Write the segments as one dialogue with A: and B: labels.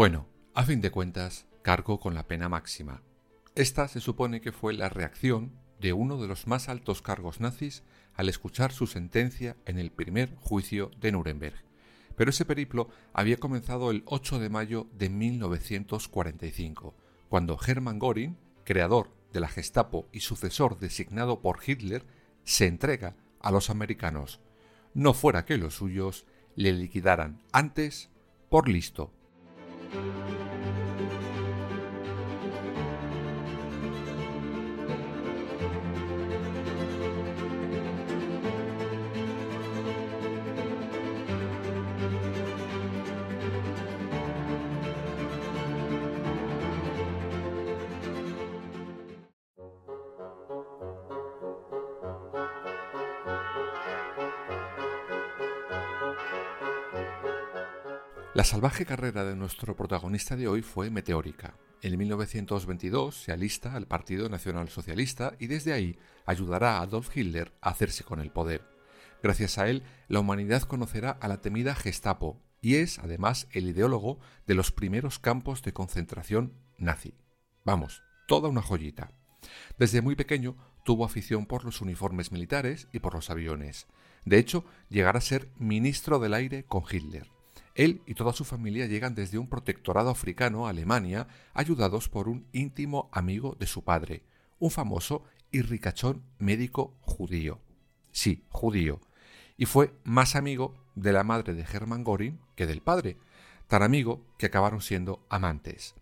A: Bueno, a fin de cuentas, cargo con la pena máxima. Esta se supone que fue la reacción de uno de los más altos cargos nazis al escuchar su sentencia en el primer juicio de Nuremberg. Pero ese periplo había comenzado el 8 de mayo de 1945, cuando Hermann Göring, creador de la Gestapo y sucesor designado por Hitler, se entrega a los americanos, no fuera que los suyos le liquidaran antes por listo. Música La salvaje carrera de nuestro protagonista de hoy fue meteórica. En 1922 se alista al Partido Nacional Socialista y desde ahí ayudará a Adolf Hitler a hacerse con el poder. Gracias a él, la humanidad conocerá a la temida Gestapo y es, además, el ideólogo de los primeros campos de concentración nazi. Vamos, toda una joyita. Desde muy pequeño tuvo afición por los uniformes militares y por los aviones. De hecho, llegará a ser ministro del aire con Hitler. Él y toda su familia llegan desde un protectorado africano a Alemania, ayudados por un íntimo amigo de su padre, un famoso y ricachón médico judío. Sí, judío. Y fue más amigo de la madre de Hermann Göring que del padre, tan amigo que acabaron siendo amantes.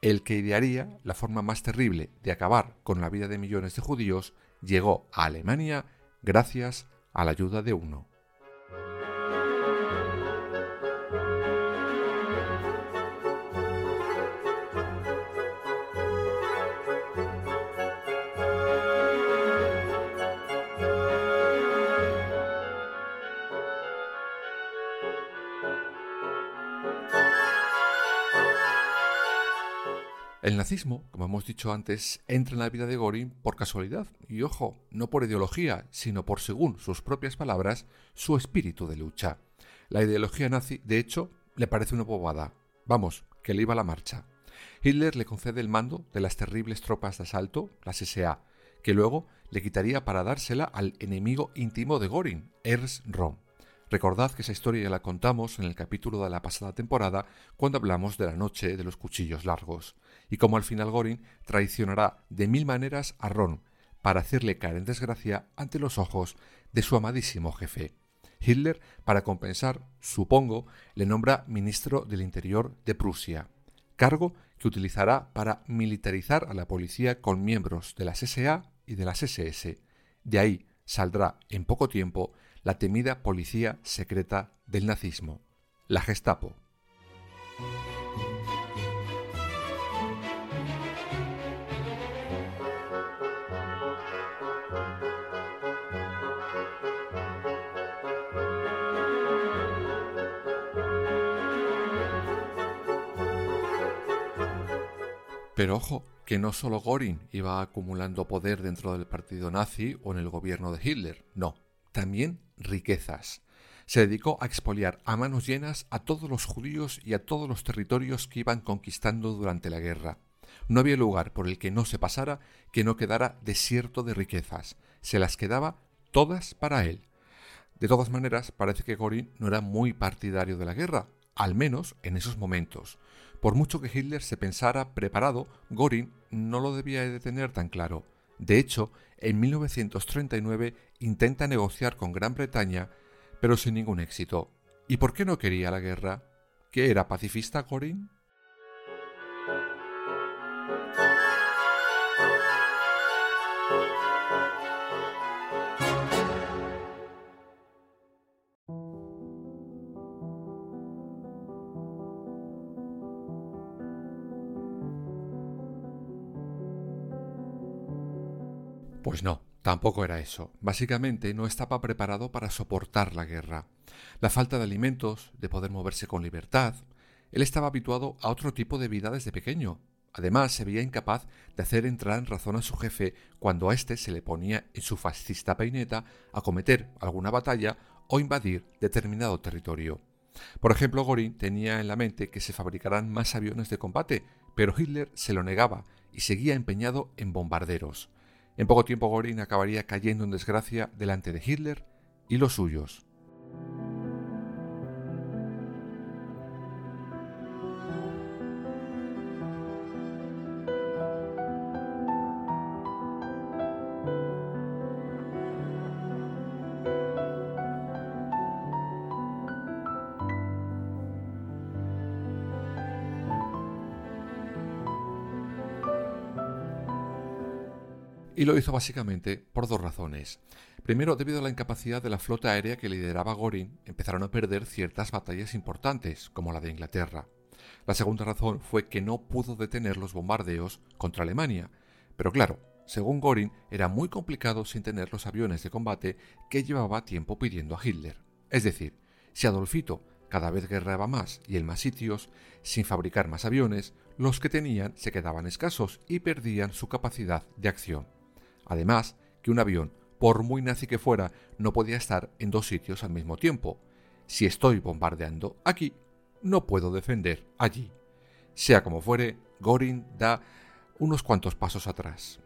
A: El que idearía la forma más terrible de acabar con la vida de millones de judíos llegó a Alemania gracias a la ayuda de uno. El nazismo, como hemos dicho antes, entra en la vida de Göring por casualidad, y ojo, no por ideología, sino por, según sus propias palabras, su espíritu de lucha. La ideología nazi, de hecho, le parece una bobada. Vamos, que le iba a la marcha. Hitler le concede el mando de las terribles tropas de asalto, las SA, que luego le quitaría para dársela al enemigo íntimo de Göring, Ernst Röhm. Recordad que esa historia ya la contamos en el capítulo de la pasada temporada cuando hablamos de la noche de los cuchillos largos, y como al final Göring traicionará de mil maneras a Ron para hacerle caer en desgracia ante los ojos de su amadísimo jefe. Hitler, para compensar, supongo, le nombra ministro del Interior de Prusia, cargo que utilizará para militarizar a la policía con miembros de las SA y de las SS. De ahí saldrá en poco tiempo la temida policía secreta del nazismo, la Gestapo. Pero ojo, que no solo Göring iba acumulando poder dentro del partido nazi o en el gobierno de Hitler, no, también riquezas. Se dedicó a expoliar a manos llenas a todos los judíos y a todos los territorios que iban conquistando durante la guerra. No había lugar por el que no se pasara que no quedara desierto de riquezas. Se las quedaba todas para él. De todas maneras, parece que Göring no era muy partidario de la guerra, al menos en esos momentos. Por mucho que Hitler se pensara preparado, Göring no lo debía de tener tan claro. De hecho, en 1939 intenta negociar con Gran Bretaña, pero sin ningún éxito. ¿Y por qué no quería la guerra? ¿Que era pacifista Corin? Pues no, tampoco era eso. Básicamente no estaba preparado para soportar la guerra. La falta de alimentos, de poder moverse con libertad. Él estaba habituado a otro tipo de vida desde pequeño. Además, se veía incapaz de hacer entrar en razón a su jefe cuando a éste se le ponía en su fascista peineta a cometer alguna batalla o invadir determinado territorio. Por ejemplo, Goring tenía en la mente que se fabricaran más aviones de combate, pero Hitler se lo negaba y seguía empeñado en bombarderos. En poco tiempo Goring acabaría cayendo en desgracia delante de Hitler y los suyos. Y lo hizo básicamente por dos razones. Primero, debido a la incapacidad de la flota aérea que lideraba Goring, empezaron a perder ciertas batallas importantes, como la de Inglaterra. La segunda razón fue que no pudo detener los bombardeos contra Alemania. Pero claro, según Goring, era muy complicado sin tener los aviones de combate que llevaba tiempo pidiendo a Hitler. Es decir, si Adolfito cada vez guerreaba más y en más sitios, sin fabricar más aviones, los que tenían se quedaban escasos y perdían su capacidad de acción. Además, que un avión, por muy nazi que fuera, no podía estar en dos sitios al mismo tiempo. Si estoy bombardeando aquí, no puedo defender allí. Sea como fuere, Goring da unos cuantos pasos atrás.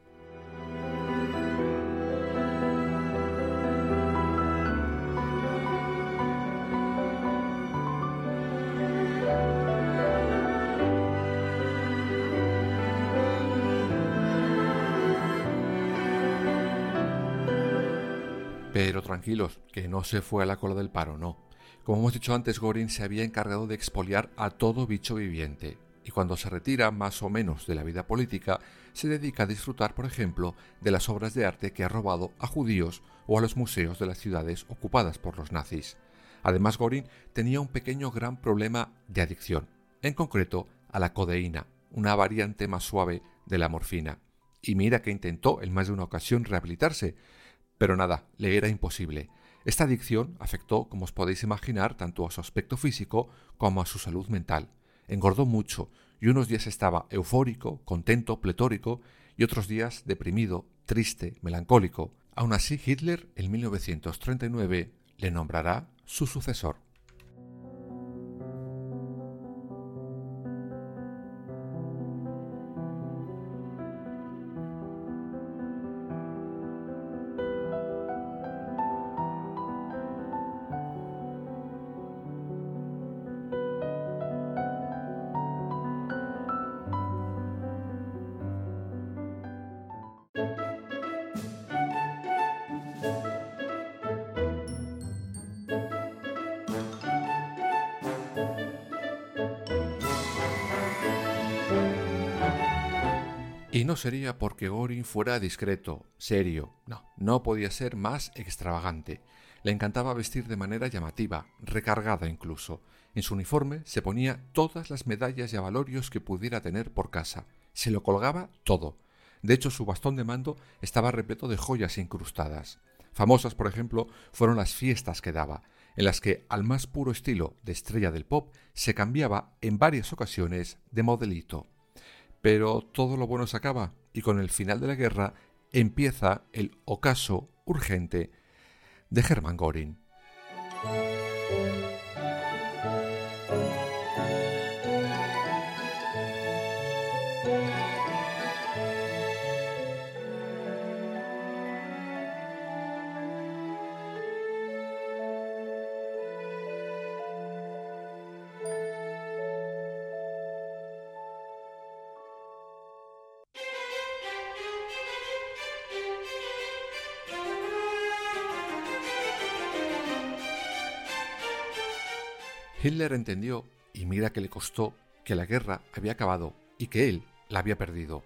A: Tranquilos, que no se fue a la cola del paro, no. Como hemos dicho antes, Goring se había encargado de expoliar a todo bicho viviente, y cuando se retira más o menos de la vida política, se dedica a disfrutar, por ejemplo, de las obras de arte que ha robado a judíos o a los museos de las ciudades ocupadas por los nazis. Además, Goring tenía un pequeño gran problema de adicción, en concreto a la codeína, una variante más suave de la morfina. Y mira que intentó en más de una ocasión rehabilitarse, pero nada, le era imposible. Esta adicción afectó, como os podéis imaginar, tanto a su aspecto físico como a su salud mental. Engordó mucho y unos días estaba eufórico, contento, pletórico y otros días deprimido, triste, melancólico. Aún así, Hitler en 1939 le nombrará su sucesor. No sería porque Goring fuera discreto, serio, no, no podía ser más extravagante. Le encantaba vestir de manera llamativa, recargada incluso. En su uniforme se ponía todas las medallas y avalorios que pudiera tener por casa. Se lo colgaba todo. De hecho, su bastón de mando estaba repleto de joyas incrustadas. Famosas, por ejemplo, fueron las fiestas que daba, en las que, al más puro estilo de estrella del pop, se cambiaba en varias ocasiones de modelito. Pero todo lo bueno se acaba y con el final de la guerra empieza el ocaso urgente de Hermann Göring. Hitler entendió, y mira que le costó, que la guerra había acabado y que él la había perdido.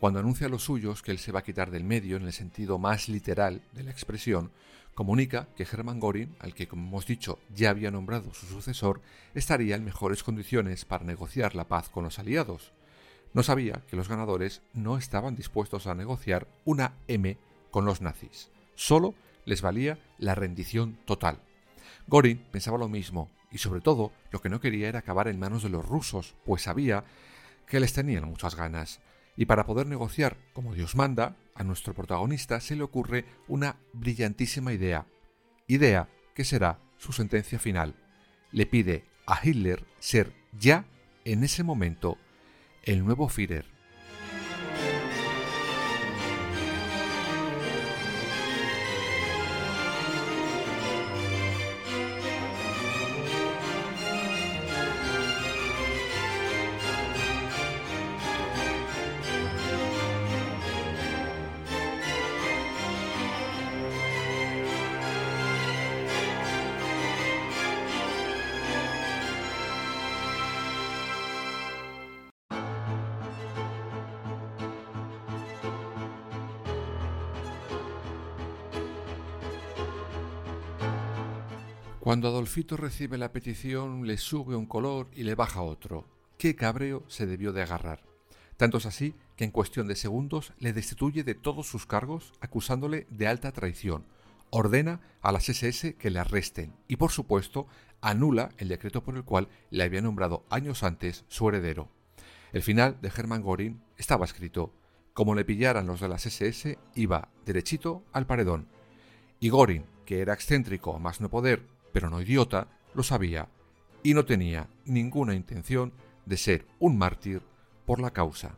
A: Cuando anuncia a los suyos que él se va a quitar del medio en el sentido más literal de la expresión, comunica que Hermann Göring, al que como hemos dicho ya había nombrado su sucesor, estaría en mejores condiciones para negociar la paz con los aliados. No sabía que los ganadores no estaban dispuestos a negociar una M con los nazis. Solo les valía la rendición total. Gorin pensaba lo mismo y sobre todo lo que no quería era acabar en manos de los rusos, pues sabía que les tenían muchas ganas. Y para poder negociar como Dios manda, a nuestro protagonista se le ocurre una brillantísima idea. Idea que será su sentencia final. Le pide a Hitler ser ya, en ese momento, el nuevo Führer. Cuando Adolfito recibe la petición, le sube un color y le baja otro. Qué cabreo se debió de agarrar. Tanto es así que en cuestión de segundos le destituye de todos sus cargos acusándole de alta traición, ordena a las SS que le arresten y por supuesto anula el decreto por el cual le había nombrado años antes su heredero. El final de Hermann Göring estaba escrito, como le pillaran los de las SS, iba derechito al paredón. Y Göring, que era excéntrico más no poder pero no idiota, lo sabía y no tenía ninguna intención de ser un mártir por la causa.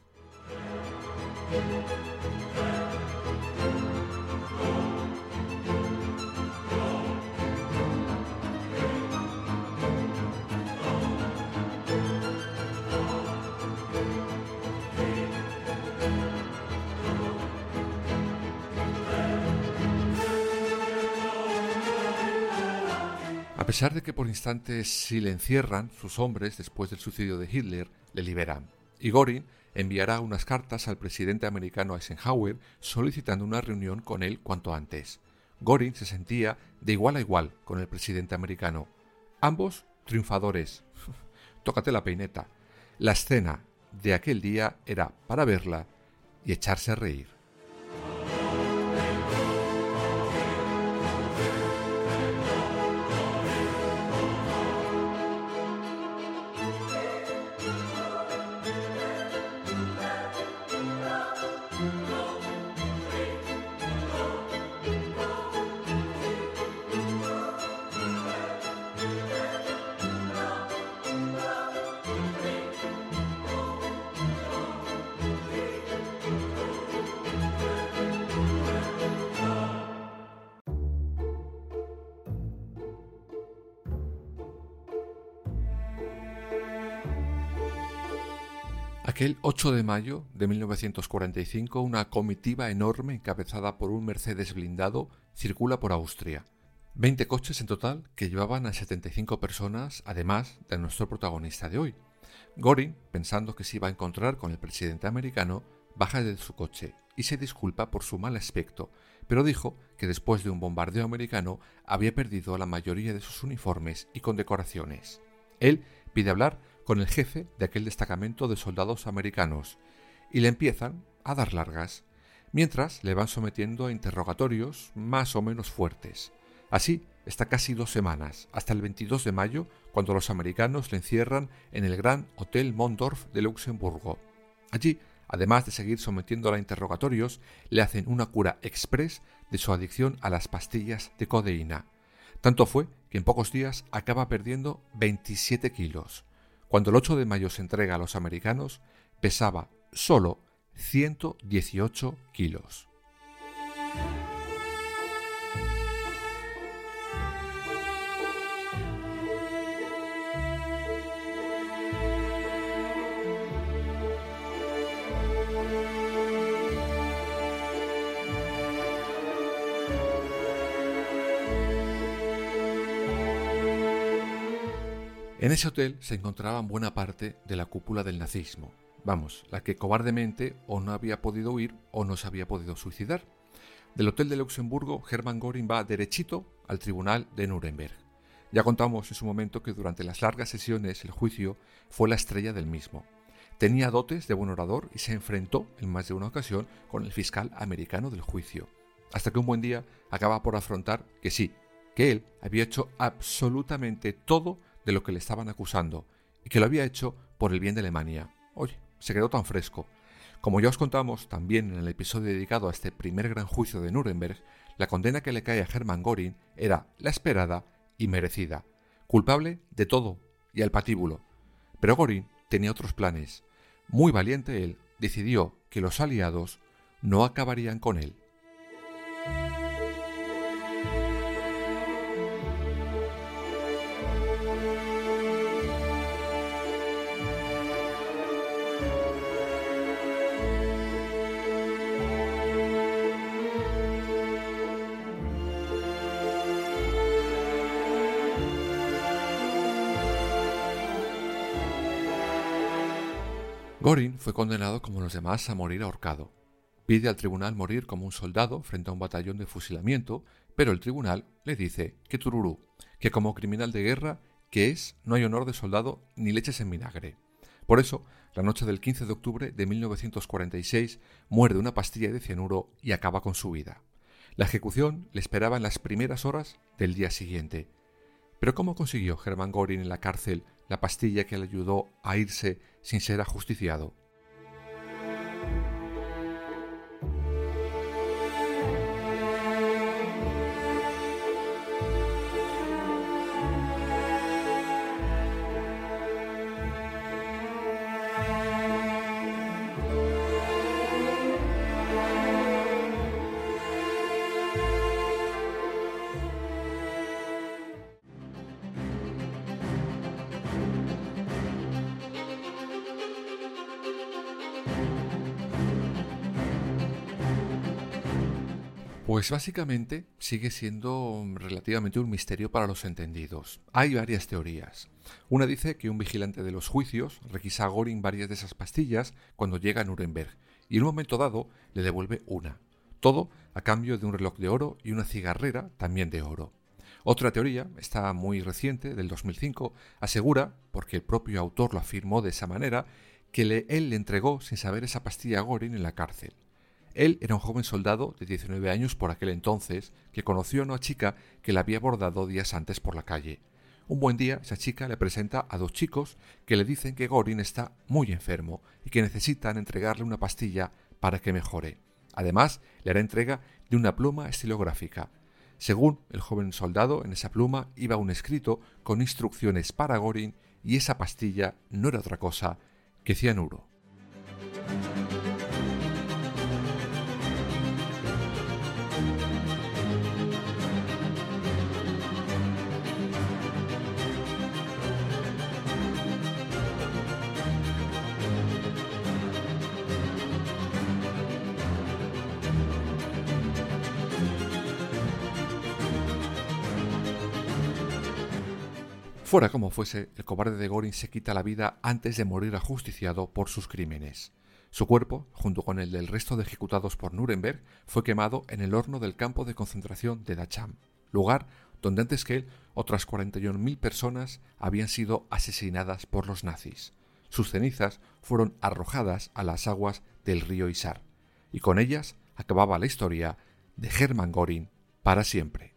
A: Pesar de que por instantes si le encierran, sus hombres, después del suicidio de Hitler, le liberan. Y Göring enviará unas cartas al presidente americano Eisenhower solicitando una reunión con él cuanto antes. Göring se sentía de igual a igual con el presidente americano. Ambos triunfadores. Tócate la peineta. La escena de aquel día era para verla y echarse a reír. Aquel 8 de mayo de 1945, una comitiva enorme encabezada por un Mercedes blindado circula por Austria. Veinte coches en total que llevaban a 75 personas, además de nuestro protagonista de hoy. Goring, pensando que se iba a encontrar con el presidente americano, baja de su coche y se disculpa por su mal aspecto, pero dijo que después de un bombardeo americano había perdido la mayoría de sus uniformes y condecoraciones. Él pide hablar con el jefe de aquel destacamento de soldados americanos y le empiezan a dar largas, mientras le van sometiendo a interrogatorios más o menos fuertes. Así está casi dos semanas, hasta el 22 de mayo, cuando los americanos le encierran en el Gran Hotel Mondorf de Luxemburgo. Allí, además de seguir sometiéndola a interrogatorios, le hacen una cura express de su adicción a las pastillas de codeína. Tanto fue que en pocos días acaba perdiendo 27 kilos. Cuando el 8 de mayo se entrega a los americanos, pesaba solo 118 kilos. En ese hotel se encontraban buena parte de la cúpula del nazismo, vamos, la que cobardemente o no había podido huir o no se había podido suicidar. Del hotel de Luxemburgo, Hermann Göring va derechito al tribunal de Nuremberg. Ya contamos en su momento que durante las largas sesiones el juicio fue la estrella del mismo. Tenía dotes de buen orador y se enfrentó en más de una ocasión con el fiscal americano del juicio. hasta que un buen día acaba por afrontar que sí, que él había hecho absolutamente todo de lo que le estaban acusando y que lo había hecho por el bien de Alemania. Oye, se quedó tan fresco. Como ya os contamos también en el episodio dedicado a este primer gran juicio de Nuremberg, la condena que le cae a Hermann Göring era la esperada y merecida, culpable de todo y al patíbulo. Pero Göring tenía otros planes. Muy valiente él, decidió que los aliados no acabarían con él. Goring fue condenado como los demás a morir ahorcado. Pide al tribunal morir como un soldado frente a un batallón de fusilamiento, pero el tribunal le dice que tururú, que como criminal de guerra que es, no hay honor de soldado ni leches en vinagre. Por eso, la noche del 15 de octubre de 1946 muerde una pastilla de cianuro y acaba con su vida. La ejecución le esperaba en las primeras horas del día siguiente. Pero ¿cómo consiguió Hermann Göring en la cárcel la pastilla que le ayudó a irse sin ser ajusticiado. Pues básicamente sigue siendo relativamente un misterio para los entendidos. Hay varias teorías. Una dice que un vigilante de los juicios requisa a Goring varias de esas pastillas cuando llega a Nuremberg y en un momento dado le devuelve una. Todo a cambio de un reloj de oro y una cigarrera también de oro. Otra teoría, está muy reciente, del 2005, asegura, porque el propio autor lo afirmó de esa manera, que él le entregó sin saber esa pastilla a Goring en la cárcel. Él era un joven soldado de 19 años por aquel entonces que conoció a una chica que la había abordado días antes por la calle. Un buen día esa chica le presenta a dos chicos que le dicen que Gorin está muy enfermo y que necesitan entregarle una pastilla para que mejore. Además, le hará entrega de una pluma estilográfica. Según el joven soldado, en esa pluma iba un escrito con instrucciones para Gorin y esa pastilla no era otra cosa que cianuro. Fuera como fuese, el cobarde de Goring se quita la vida antes de morir ajusticiado por sus crímenes. Su cuerpo, junto con el del resto de ejecutados por Nuremberg, fue quemado en el horno del campo de concentración de Dachau, lugar donde antes que él otras 41.000 personas habían sido asesinadas por los nazis. Sus cenizas fueron arrojadas a las aguas del río Isar, y con ellas acababa la historia de Hermann Göring para siempre.